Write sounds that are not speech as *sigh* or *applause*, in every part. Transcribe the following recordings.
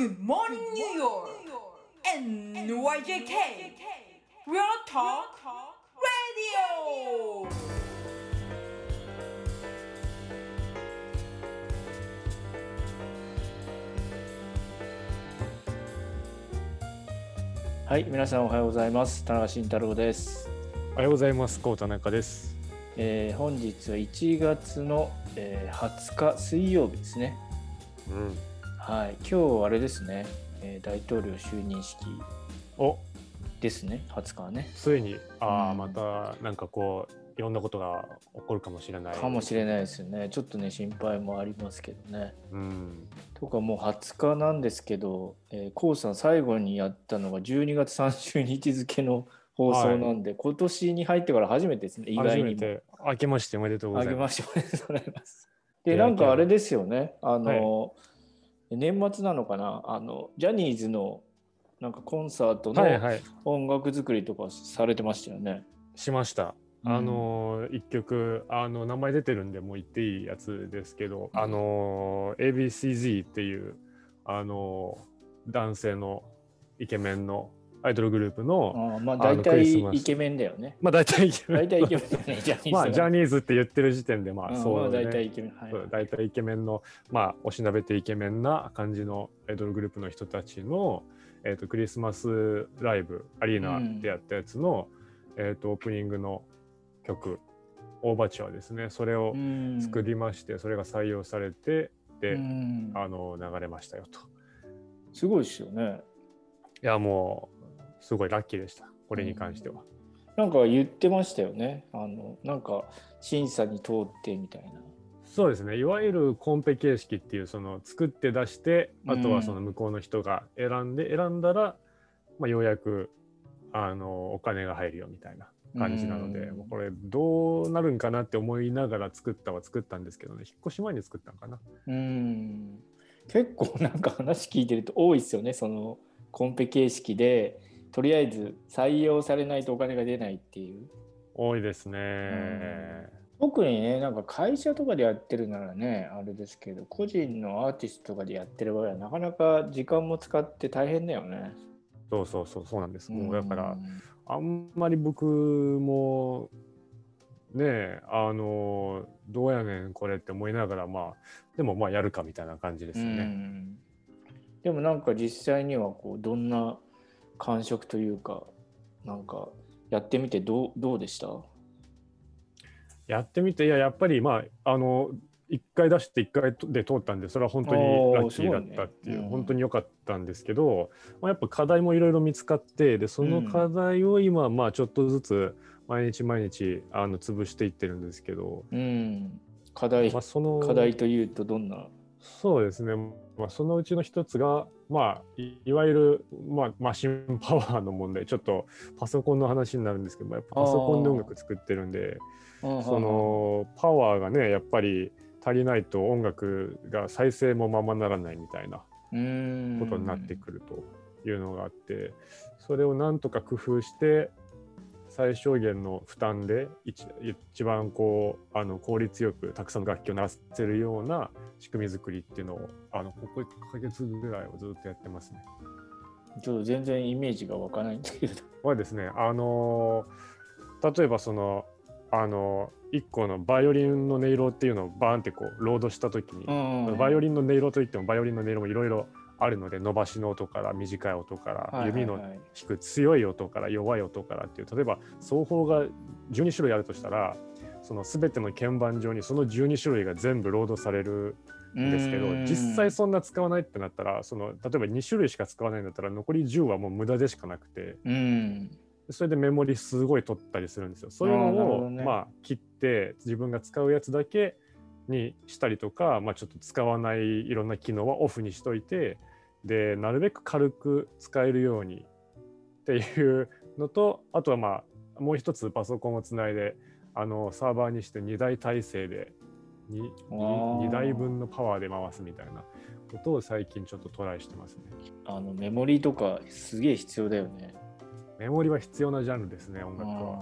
Good morning, New York! NYJK! Real Talk Radio! はい、皆さんおはようございます。田中慎太郎です。おはようございます。高田中です。えー本日は1月の、えー20日水曜日ですね。うん。はい、今日あれですね、えー大統領就任式お、ですね、20日はね。ついに、ああ、うんまた、なんかこう、いろんなことが起こるかもしれない。かもしれないですよね。ちょっとね、心配もありますけどね。うん。とかもう20日なんですけど、えー、コウさん最後にやったのが12月30日付の放送なんで、今年に入ってから初めてですね、意外にも。初めて、明けましておめでとうごあざいま。げますしておめでとうございます。*laughs* で、なんかあれですよね、あの、年末なのかな、あの、ジャニーズのなんかコンサートのはいはい。音楽作りとかされてましたよね。しました。うんあのー一曲あの名前出てるんでもう言っていいやつですけど、あのー ABCZ っていうあのー男性のイケメンのアイドルグループのまああ大体イケメンだよね。まあ大体イケメン大体イケメンだよね、ジャニーズは。まあジャニーズって言ってる時点でまあうんそう、ねまあ大体イケメン。はい大体イケメンのまあおしなべてイケメンな感じのアイドルグループの人たちの、えー、とクリスマスライブアリーナでやったやつの、えー、とオープニングの曲オーバーチュアですねそれをうん作りまして、それが採用されてで、うんあの流れましたよとすごいですよね。いやもうすごいラッキーでした。これに関しては、なんか言ってましたよね。あの、なんか審査に通ってみたいな。そうですね。いわゆるコンペ形式っていうその作って出してあとはその向こうの人が選んで選んだら、まあ、ようやくあのお金が入るよみたいな感じなので、うん。もうこれどうなるんかなって思いながら作ったは作ったんですけどね。引っ越し前に作ったのかな。うん。結構なんか話聞いてると多いですよね。そのコンペ形式でとりあえず採用されないとお金が出ないっていう。多いですね、特にねなんか会社とかでやってるならねあれですけど個人のアーティストとかでやってる場合はなかなか時間も使って大変だよね。そうそうそうそうなんです、もうだからんあんまり僕もねえあのどうやねんこれって思いながらまあでもまあやるかみたいな感じですようね。ん。でもなんか実際にはこうどんな感触というかなんかやってみてどうどうでした？やってみていややっぱりまああの1回出して1回で通ったんでそれは本当にラッキーだったっていう、本当に良かったんですけど、まあ、やっぱ課題もいろいろ見つかってでその課題を今まあちょっとずつ毎日毎日あの潰していってるんですけど、うん。課題まあ、その課題というとどんなそうですね、まあ、そのうちの一つが、まあ、いいわゆる、まあ、マシンパワーの問題。ちょっとパソコンの話になるんですけどやっぱパソコンで音楽作ってるんでそのパワーがねやっぱり足りないと音楽が再生もままならないみたいなこことになってくるというのがあってそれをなんとか工夫して最小限の負担で一一番こうあの効率よくたくさんの楽器を鳴らせるような仕組み作りっていうのをあのここ1ヶ月ぐらいをずっとやってますね。ちょっと全然イメージが湧かないんだけどはですねあの例えばそのあの1個のバイオリンの音色っていうのをバーンってこうロードした時に、バイオリンの音色といってもバイオリンの音色もいろいろあるので伸ばしの音から短い音から、指の弾く強い音から弱い音からっていう例えば奏法が12種類あるとしたらその全ての鍵盤上にその12種類が全部ロードされるんですけど実際そんな使わないってなったらその例えば2種類しか使わないんだったら残り10はもう無駄でしかなくてうん。それでメモリすごい取ったりするんですよ。そういうのを、まあ切って自分が使うやつだけにしたりとか、まあ、ちょっと使わないいろんな機能はオフにしといてでなるべく軽く使えるようにっていうのとあとはまあもう一つパソコンをつないであのサーバーにして2台体制で 2, あー2台分のパワーで回すみたいなことを最近ちょっとトライしてますね。あのメモリーとかすげえ必要だよねメモリは必要なジャンルですね音楽は。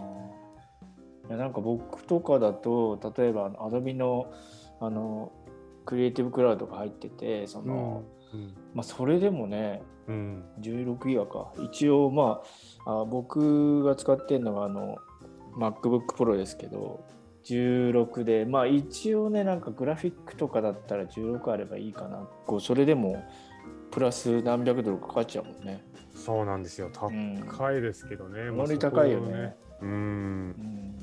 いやなんか僕とかだと例えば Adobe のあのクリエイティブクラウドが入っててその、うんまあ、それでもねうん。16ギガか。一応まああ僕が使ってるのがあの MacBook Pro ですけど16でまあ一応ねなんかグラフィックとかだったら16あればいいかな。こうそれでもプラス何百ドルかかっちゃうもんね。そうなんですよ。うん高いですけどね、かまあなり高いよね。うん。うん。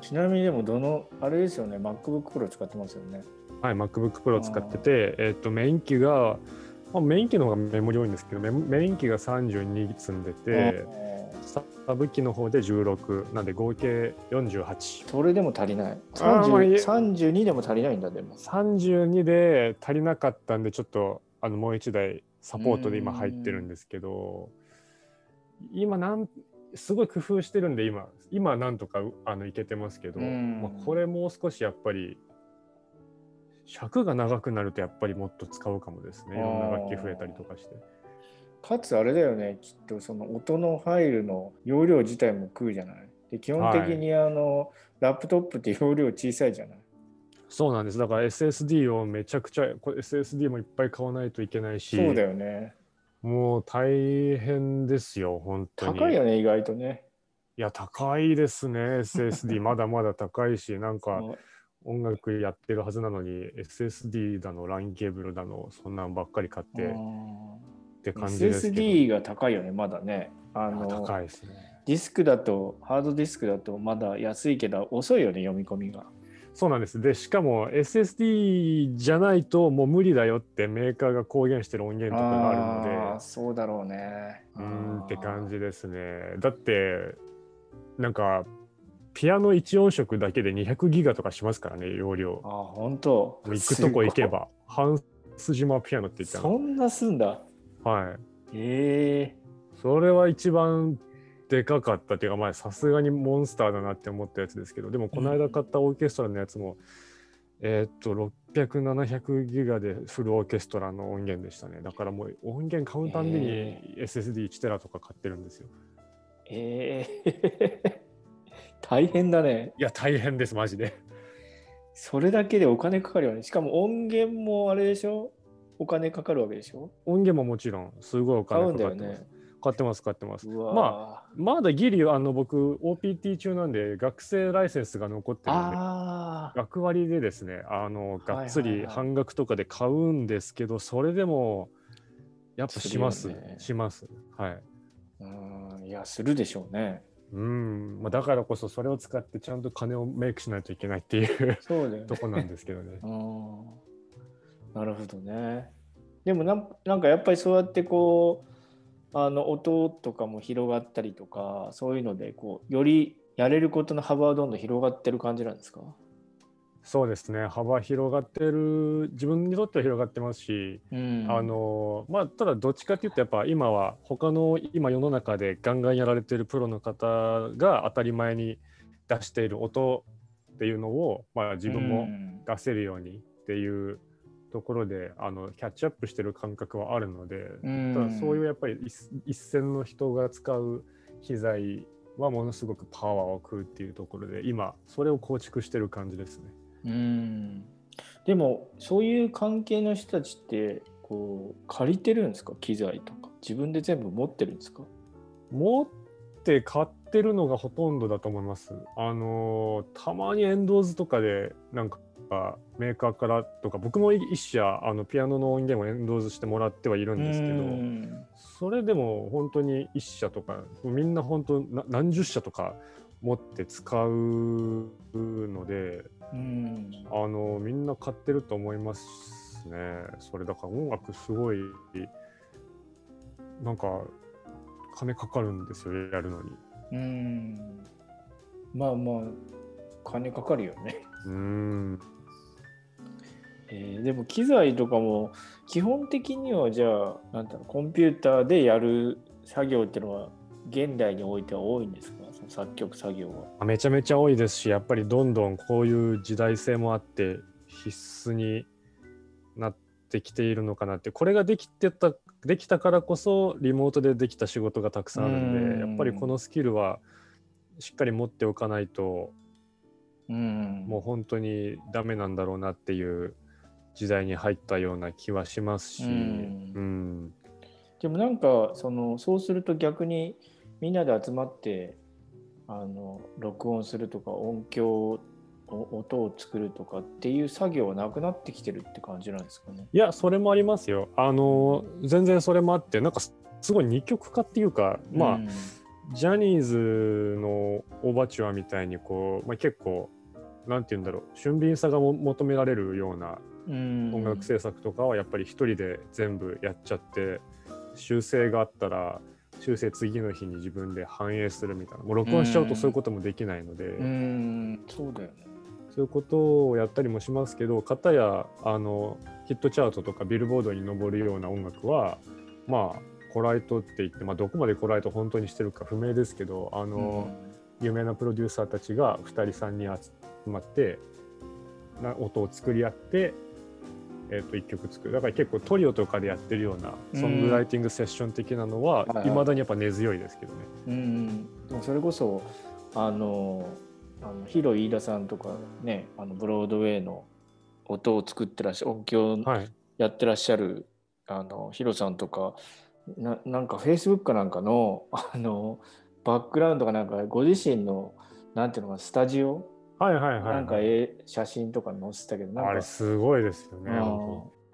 ちなみにでもどのあれですよね。MacBook Pro 使ってますよねはい MacBook Pro 使っててえっ、とメイン機がまあ、メイン機の方がメモリ多いんですけどメメイン機が32積んでてサブ機の方で16なんで合計48それでも足りない。あーまあいえ。30 32でも足りないんだでも。32で足りなかったんでちょっとあのもう1台サポートで今入ってるんですけど今なんすごい工夫してるんで今今なんとかあのいけてますけど、うん。まあ、これもう少しやっぱり尺が長くなるとやっぱりもっと使うかもですね。いろんな楽器増えたりとかして。かつあれだよね。きっとその音のファイルの容量自体も食うじゃない。で基本的にあの、ラップトップって容量小さいじゃない。そうなんです。だから SSD をめちゃくちゃこれ SSD もいっぱい買わないといけないしそうだよね。もう大変ですよ本当に。高いよね意外とね。いや、高いですね、SSD。*laughs* まだまだ高いし、なんか音楽やってるはずなのに、SSD だの、LAN ケーブルだの、そんなんばっかり買ってって感じですけど。SSD が高いよねまだねああの高いですね。ディスクだとハードディスクだとまだ安いけど遅いよね読み込みがそうなんです。で、しかも SSD じゃないともう無理だよってメーカーが公言してる音源とかがあるので、そうだろうねうーんって感じですね。だって、なんか、ピアノ1音色だけで200ギガとかしますからね、容量。あー本当行くとこ行けば。ハンス島ピアノって言ったの。そんなすんだはい。ええそれは一番でかかったっていうか、まあ、さすがにモンスターだなって思ったやつですけど、でも、この間買ったオーケストラのやつも、えーっと、600、700ギガでフルオーケストラの音源でしたね。だからもう音源買うたんびへに SSD1 テラとか買ってるんですよ。ええ大変だねいや、大変です、マジで。それだけでお金かかるよねしかも音源もあれでしょ？お金かかるわけでしょ？音源ももちろん、すごいお金かかってます。ね買ってます、買ってます。うわままだギリ、あの、僕、OPT 中なんで、学生ライセンスが残ってるんで、学割でですね、あの、がっつりはいはいはい半額とかで買うんですけど、それでも、やっぱします。ねします。はい。うんいやするでしょうねうん、まあ、だからこそそれを使ってちゃんと金をメイクしないといけないっていうそうだよね。とこなんですけどね。うんなるほどね。でもなんなんかやっぱりそうやってこうあの音とかも広がったりとかそういうのでこうよりやれることの幅はどんどん広がってる感じなんですか？そうですね、幅広がってる、自分にとっては広がってますし、うん。あのまあ、ただどっちかっていうとやっぱ今は他の今世の中でガンガンやられてるプロの方が当たり前に出している音っていうのを、まあ、自分もうん。出せるようにっていうところであのキャッチアップしてる感覚はあるので、うん。ただそういうやっぱり一一線の人が使う機材はものすごくパワーを食うっていうところで今それを構築してる感じですね。うん。でもそういう関係の人たちってこう借りてるんですか？機材とか。自分で全部持ってるんですか？持って買ってるのがほとんどだと思います。あのーたまに Windows とかでなんかメーカーからとか僕も一社あのピアノの音源を Windows してもらってはいるんですけど、うん。それでも本当に一社とかみんな本当な何十社とか持って使うのでうん。あのみんな買ってると思いますね。それだから音楽すごいなんか金かかるんですよやるのに。うん。まあまあ金かかるよね、うーん。えーでも機材とかも基本的にはじゃあなんだろうコンピューターでやる作業っていうのは現代においては多いんですか？作曲作業は。めちゃめちゃ多いですしやっぱりどんどんこういう時代性もあって必須になってきているのかなって。これができてたできたからこそリモートでできた仕事がたくさんあるんでうん。やっぱりこのスキルはしっかり持っておかないとうん。もう本当にダメなんだろうなっていう時代に入ったような気はしますし、ううんん。でもなんかそのそうすると逆にみんなで集まってあの録音するとか音響お音を作るとかっていう作業はなくなってきてるって感じなんですかね？いやそれもありますよ。あの全然それもあってなんかすすごい二極化っていうかまあ、うん。ジャニーズのオーバチュアみたいにこう、まあ、結構なんて言うんだろう俊敏さがも求められるようなうん。音楽制作とかはやっぱり一人で全部やっちゃって修正があったら修正次の日に自分で反映するみたいな。もう録音しちゃうとそういうこともできないので、うん。そうだよね。そういうことをやったりもしますけど片やあのヒットチャートとかビルボードに上るような音楽はまあコライトって言って、まあ、どこまでコライト本当にしてるか不明ですけどあの、有名なプロデューサーたちが2人3人集まってな音を作り合って、えー、と1曲作る。だから結構トリオとかでやってるようなソングライティングセッション的なのははいはい。いまだにやっぱ根強いですけどね。うん、でもそれこそあのあのヒロ飯田さんとかねあのブロードウェイの音を作ってらっしゃる音響はい、やってらっしゃるあのヒロさんとかななんかフェイスブックかなんかのあのバックグラウンドかなんかご自身のなんていうのかなスタジオはいはいはいはいなんか絵写真とか載せてたけどなんかあれすごいですよね。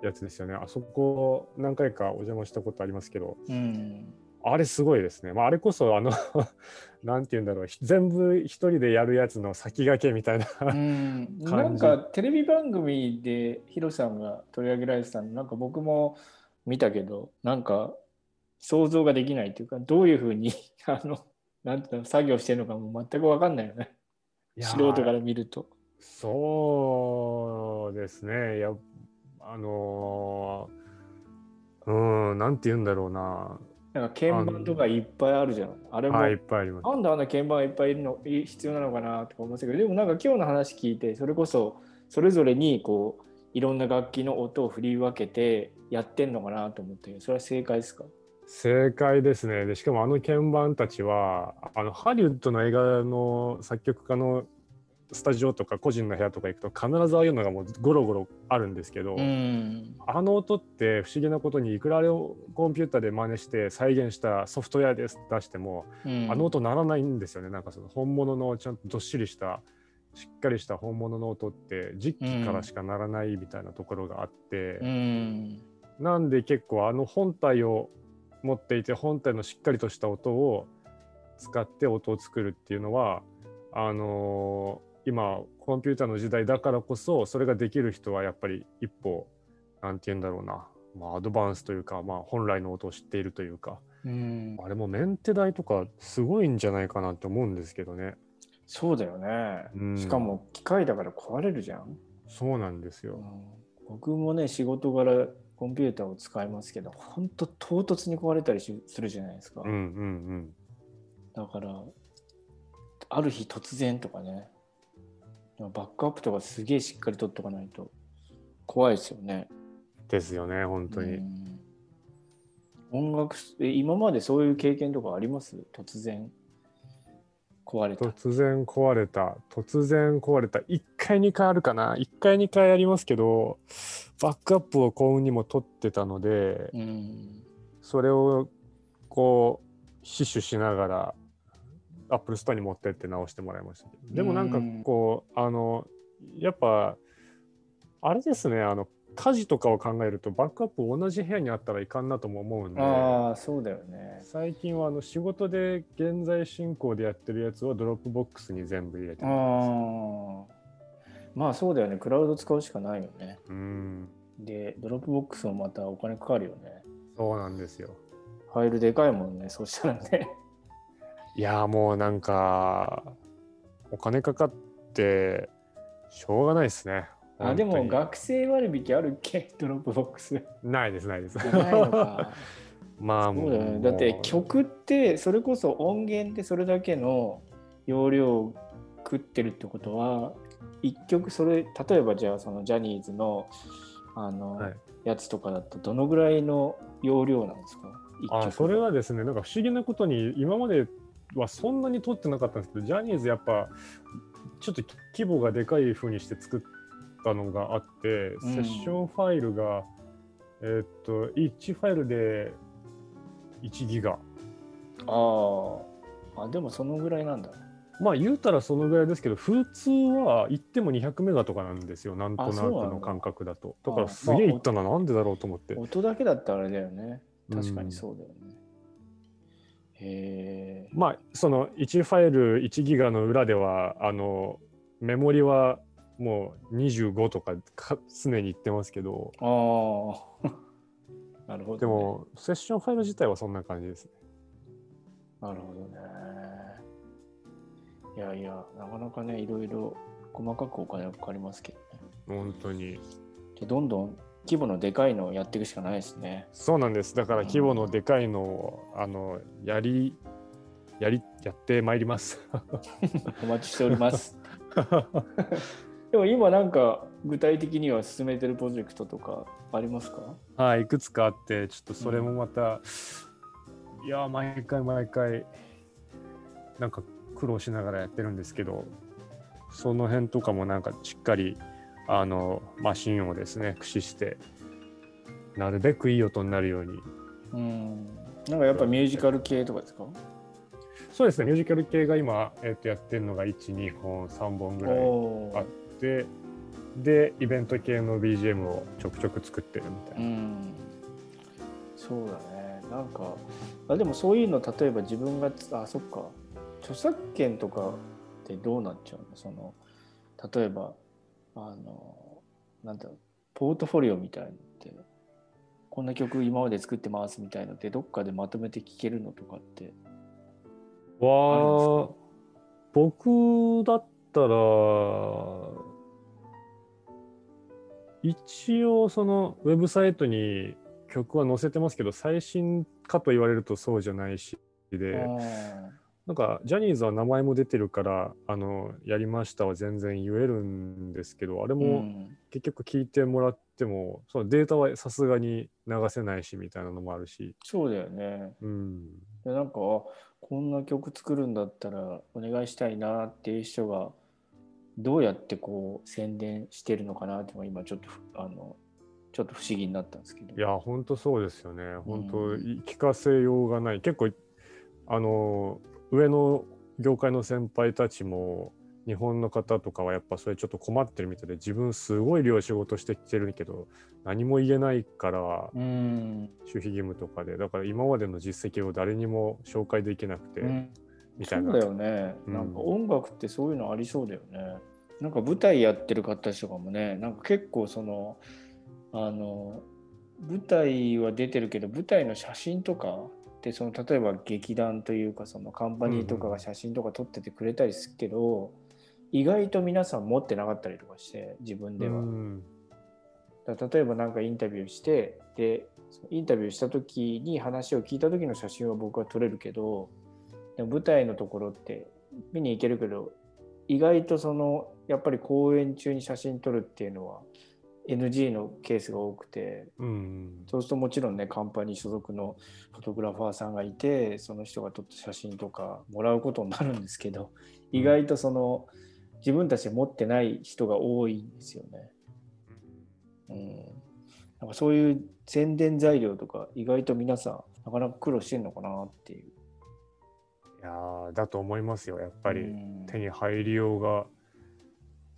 やつですよね。あそこ何回かお邪魔したことありますけど、うんあれすごいですね。まあ、あれこそあの *laughs* なんて言うんだろうひ全部一人でやるやつの先駆けみたいな。うん、*laughs* なんかテレビ番組でヒロさんが取り上げられてたのなんか僕も見たけどなんか想像ができないというかどういうふうに *laughs* あのなんていうの作業してるのかも全く分かんないよね素人から見ると。そうですね。いや、あのー、うん、なんて言うんだろうな。なんか鍵盤とかいっぱいあるじゃん。あれも、はい、いっぱいあります。なんであんな鍵盤いっぱいいるのい必要なのかなとか思ってたけどでもなんか今日の話聞いてそれこそそれぞれにこういろんな楽器の音を振り分けてやってんのかなと思ってそれは正解ですか？正解ですね。で、しかもあの鍵盤たちは、あのハリウッドの映画の作曲家のスタジオとか個人の部屋とか行くと必ずああいうのがもうゴロゴロあるんですけど、ん。あの音って不思議なことにいくらあれをコンピューターで真似して再現したソフトウェアです出しても、あの音鳴らないんですよねなんかその本物のちゃんとどっしりしたしっかりした本物の音って実機からしか鳴らないみたいなところがあって、うん。なんで結構あの本体を持っていて本体のしっかりとした音を使って音を作るっていうのはあのー今コンピューターの時代だからこそそれができる人はやっぱり一歩なんて言うんだろうな、まあ、アドバンスというか、まあ、本来の音を知っているというかうん。あれもメンテ代とかすごいんじゃないかなって思うんですけどね。そうだよね。うんしかも機械だから壊れるじゃん。そうなんですよ。うん僕もね、仕事柄コンピューターを使いますけど、本当唐突に壊れたりしするじゃないですか。うんうんだから、ある日突然とかね、バックアップとかすげえしっかり取っとかないと怖いですよね。うん。ですよね本当に。うん音楽え今までそういう経験とかあります？突然壊れた。突然壊れた。突然壊れた。1回2回あるかな。1回2回ありますけどバックアップを幸運にも取ってたのでうん。それをこう死守しながらアップルストアに持ってって直してもらいましたでもなんかこうあのやっぱあれですねあの火事とかを考えるとバックアップ同じ部屋にあったらいかんなとも思うんでああ、そうだよね。最近はあの仕事で現在進行でやってるやつはドロップボックスに全部入れてあります。あ。まあそうだよね。クラウド使うしかないよね。うん、で、ドロップボックスもまたお金かかるよね。そうなんですよ。ファイルでかいもんね、そうしたらね。いやーもうなんかお金かかってしょうがないですね。あでも学生割引あるっけ？*laughs* ドロップボックス。ないですないです。*laughs* まあそうだよね。だって曲ってそれこそ音源ってそれだけの容量を食ってるってことは一曲それ例えばじゃあそのジャニーズのあの、はい。やつとかだとどのぐらいの容量なんですか？一曲。あそれはですねなんか不思議なことに今まではそんなに撮ってなかったんですけどジャニーズやっぱちょっと規模がでかい風にして作っったのがあって、うん。セッションファイルが、えーっと、1ファイルで1ギガ。あー。あでもそのぐらいなんだ。まあ言うたらそのぐらいですけど、普通は言っても200メガとかなんですよ、なんとなくの感覚だと。だ。かあらすげえいったな、なんでだろうと思って。音だけだったらあれだよね。確かうんにそうだよね、へえまあその1ファイル1ギガの裏ではあのメモリはもう25とかか常に言ってますけど。ああ *laughs* なるほど、ね、でもセッションファイル自体はそんな感じですね。なるほどね。いやいやなかなかねいろいろ細かくお金がかかりますけどね。本当に。でどんどん規模のでかいのをやっていくしかないですね。そうなんです。だから規模のでかいのをあのやりやりやってまいります。*laughs* お待ちしております *laughs* でも今なんか具体的には進めてるプロジェクトとかありますか？はい、いくつかあって、ちょっとそれもまた、いやー、毎回毎回、なんか苦労しながらやってるんですけど、その辺とかもなんかしっかり、あの、マシンをですね、駆使して、なるべくいい音になるように。うん。なんかやっぱミュージカル系とかですか？そうですね、ミュージカル系が今、えっとやってるのが1、2本、3本ぐらいあっおーて、で、イベント系の BGM をちょくちょく作ってるみたいうな。ん。そうだね。なんかあでもそういうの例えば自分がつあそっか。著作権とかってどうなっちゃうの？その例えばあのなんだろうポートフォリオみたいのってこんな曲今まで作ってますみたいのってどっかでまとめて聴けるのとかっては僕だったら一応そのウェブサイトに曲は載せてますけど最新かと言われるとそうじゃないしであなんかジャニーズは名前も出てるからあのやりましたは全然言えるんですけどあれもん。結局聞いてもらってもそのデータはさすがに流せないしみたいなのもあるし、そうだよね。うん、でなんかあこんな曲作るんだったらお願いしたいなっていう人がどうやってこう宣伝してるのかなっていうのが今ちょっとふあのちょっと不思議になったんですけど。いや、本当そうですよね。本当、うん。い聞かせようがない。結構、あの、上の業界の先輩たちも、日本の方とかはやっぱそれちょっと困ってるみたいで、自分すごい量仕事してきてるけど、何も言えないから、うん、守秘義務とかで、だから今までの実績を誰にも紹介できなくて、うんみたいうな。そだよね、うん。なんか音楽ってそういうのありそうだよね。なんか舞台やってる方たちとかもねなんか結構そのあの舞台は出てるけど舞台の写真とかってその例えば劇団というかそのカンパニーとかが写真とか撮っててくれたりするけど、意外と皆さん持ってなかったりとかして自分では、うん。だ例えば何かインタビューしてでインタビューした時に話を聞いた時の写真は僕は撮れるけどでも舞台のところって見に行けるけど意外とそのやっぱり公演中に写真撮るっていうのは NG のケースが多くてうん。そうするともちろんねカンパニー所属のフォトグラファーさんがいてその人が撮った写真とかもらうことになるんですけど意外とその自分たちで持ってない人が多いんですよね。うん、なんかそういう宣伝材料とか意外と皆さんなかなか苦労してんのかなっていう。いやーだと思いますよ。やっぱり。うん手に入りようが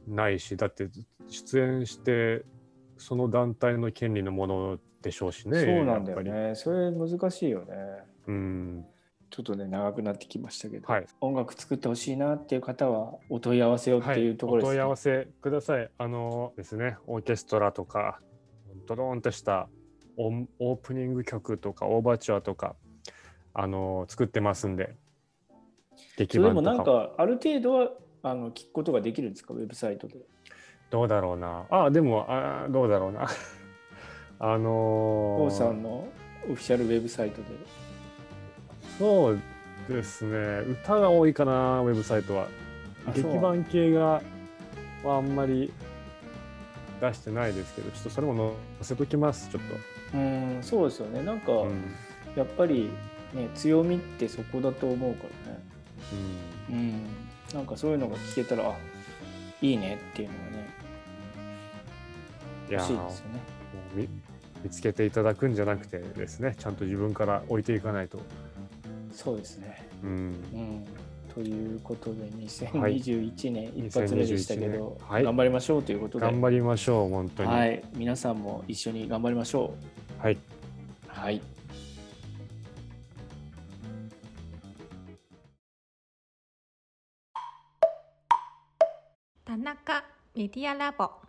ないしだって出演してその団体の権利のものでしょうしねそうなんだよね。それ難しいよね。うんちょっとね長くなってきましたけど、はい、音楽作ってほしいなっていう方はお問い合わせをっていうところですね。お問い合わせくださいあのですねオーケストラとかドドーンとしたオープニング曲とかオーバーチュアとかあの作ってますんで劇そでもなんかある程度はあの聞くことができるんですか？ウェブサイトで。どうだろうなあでもあどうだろうな *laughs* あのー王さんのオフィシャルウェブサイトで。そうですね歌が多いかなウェブサイトは劇版系がはあんまり出してないですけどちょっとそれも載せときますちょっうんそうですよね。なんか、と、うんやっぱり、ね、強みってそこだと思うからね。うん。なんかそういうのが聞けたらあいいねっていうのがね欲しいですよね。見見つけていただくんじゃなくてですねちゃんと自分から置いていかないと。そうですね。うんうん、ということで2021年一発目でしたけど、2021年はい頑張りましょうということで、頑張りましょう本当に。はい、皆さんも一緒に頑張りましょはい、う。はい。メディアラボ